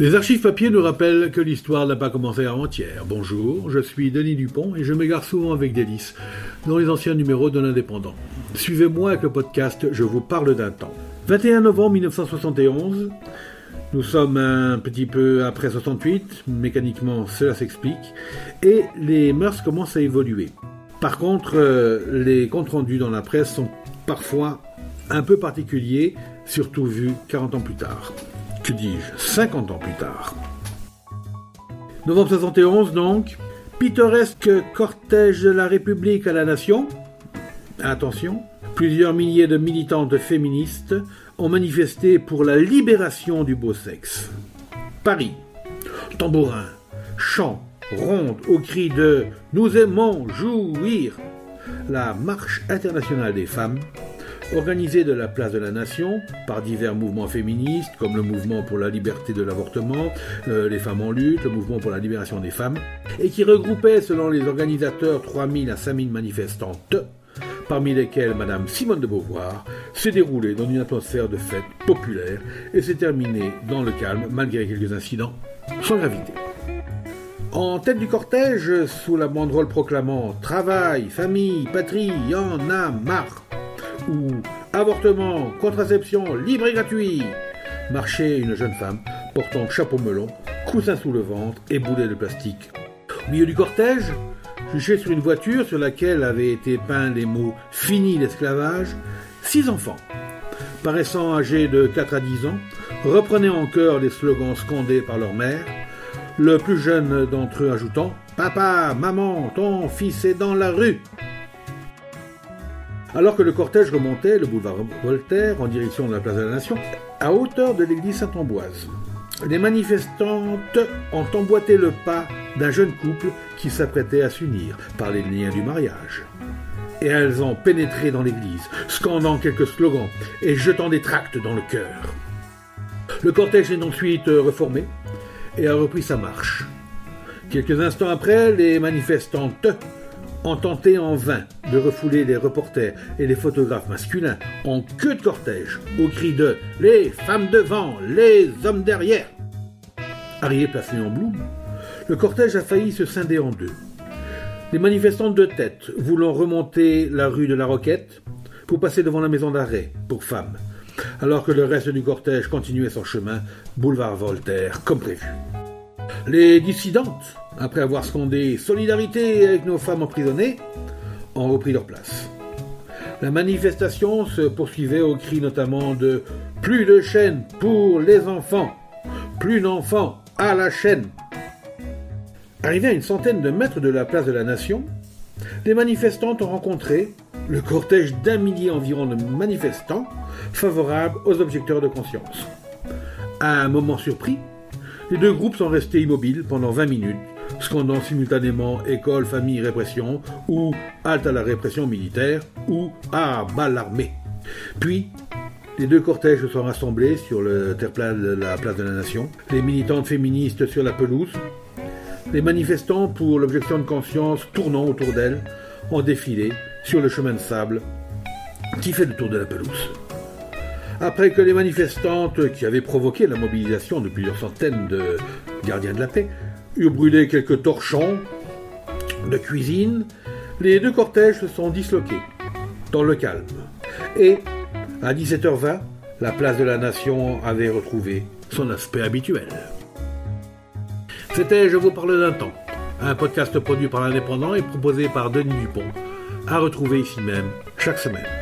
Les archives papier nous rappellent que l'histoire n'a pas commencé avant-hier. Bonjour, je suis Denis Dupont et je m'égare souvent avec délice dans les anciens numéros de l'Indépendant. Suivez-moi avec le podcast Je vous parle d'un temps. 21 novembre 1971, nous sommes un petit peu après 68, mécaniquement cela s'explique, et les mœurs commencent à évoluer. Par contre, euh, les comptes rendus dans la presse sont parfois un peu particuliers, surtout vus 40 ans plus tard que dis-je, 50 ans plus tard. Novembre 71 donc, pittoresque cortège de la République à la Nation. Attention, plusieurs milliers de militantes féministes ont manifesté pour la libération du beau sexe. Paris, tambourin, chant, ronde au cri de Nous aimons jouir. La marche internationale des femmes organisée de la place de la Nation par divers mouvements féministes, comme le mouvement pour la liberté de l'avortement, euh, les femmes en lutte, le mouvement pour la libération des femmes, et qui regroupait, selon les organisateurs, 3000 à 5000 manifestantes, parmi lesquelles Madame Simone de Beauvoir, s'est déroulée dans une atmosphère de fête populaire et s'est terminée dans le calme, malgré quelques incidents sans gravité. En tête du cortège, sous la banderole proclamant Travail, famille, patrie, y en a marre ou avortement, contraception, libre et gratuit, marchait une jeune femme portant chapeau melon, coussin sous le ventre et boulet de plastique. Au milieu du cortège, juché sur une voiture sur laquelle avaient été peints les mots Fini l'esclavage, six enfants, paraissant âgés de 4 à 10 ans, reprenaient en chœur les slogans scandés par leur mère, le plus jeune d'entre eux ajoutant Papa, maman, ton fils est dans la rue. Alors que le cortège remontait le boulevard Voltaire en direction de la place de la Nation, à hauteur de l'église Saint-Ambroise, les manifestantes ont emboîté le pas d'un jeune couple qui s'apprêtait à s'unir par les liens du mariage. Et elles ont pénétré dans l'église, scandant quelques slogans et jetant des tracts dans le cœur. Le cortège est ensuite reformé et a repris sa marche. Quelques instants après, les manifestantes ont tenté en vain de refouler les reporters et les photographes masculins en queue de cortège au cri de Les femmes devant, les hommes derrière. Arrivé placé en bloom, le cortège a failli se scinder en deux. Les manifestantes de tête voulant remonter la rue de la Roquette pour passer devant la maison d'arrêt pour femmes, alors que le reste du cortège continuait son chemin boulevard Voltaire comme prévu. Les dissidentes, après avoir scandé Solidarité avec nos femmes emprisonnées, ont repris leur place. La manifestation se poursuivait au cri notamment de Plus de chaînes pour les enfants, plus d'enfants à la chaîne. Arrivé à une centaine de mètres de la place de la Nation, les manifestantes ont rencontré le cortège d'un millier environ de manifestants favorables aux objecteurs de conscience. À un moment surpris, les deux groupes sont restés immobiles pendant 20 minutes, scandant simultanément école, famille, répression, ou halte à la répression militaire, ou à balle armée. Puis, les deux cortèges sont rassemblés sur le terre-plein de la place de la Nation, les militantes féministes sur la pelouse, les manifestants pour l'objection de conscience tournant autour d'elles ont défilé sur le chemin de sable qui fait le tour de la pelouse après que les manifestantes qui avaient provoqué la mobilisation de plusieurs centaines de gardiens de la paix eurent brûlé quelques torchons de cuisine, les deux cortèges se sont disloqués dans le calme. Et à 17h20, la place de la Nation avait retrouvé son aspect habituel. C'était Je vous parle d'un temps, un podcast produit par l'Indépendant et proposé par Denis Dupont, à retrouver ici même chaque semaine.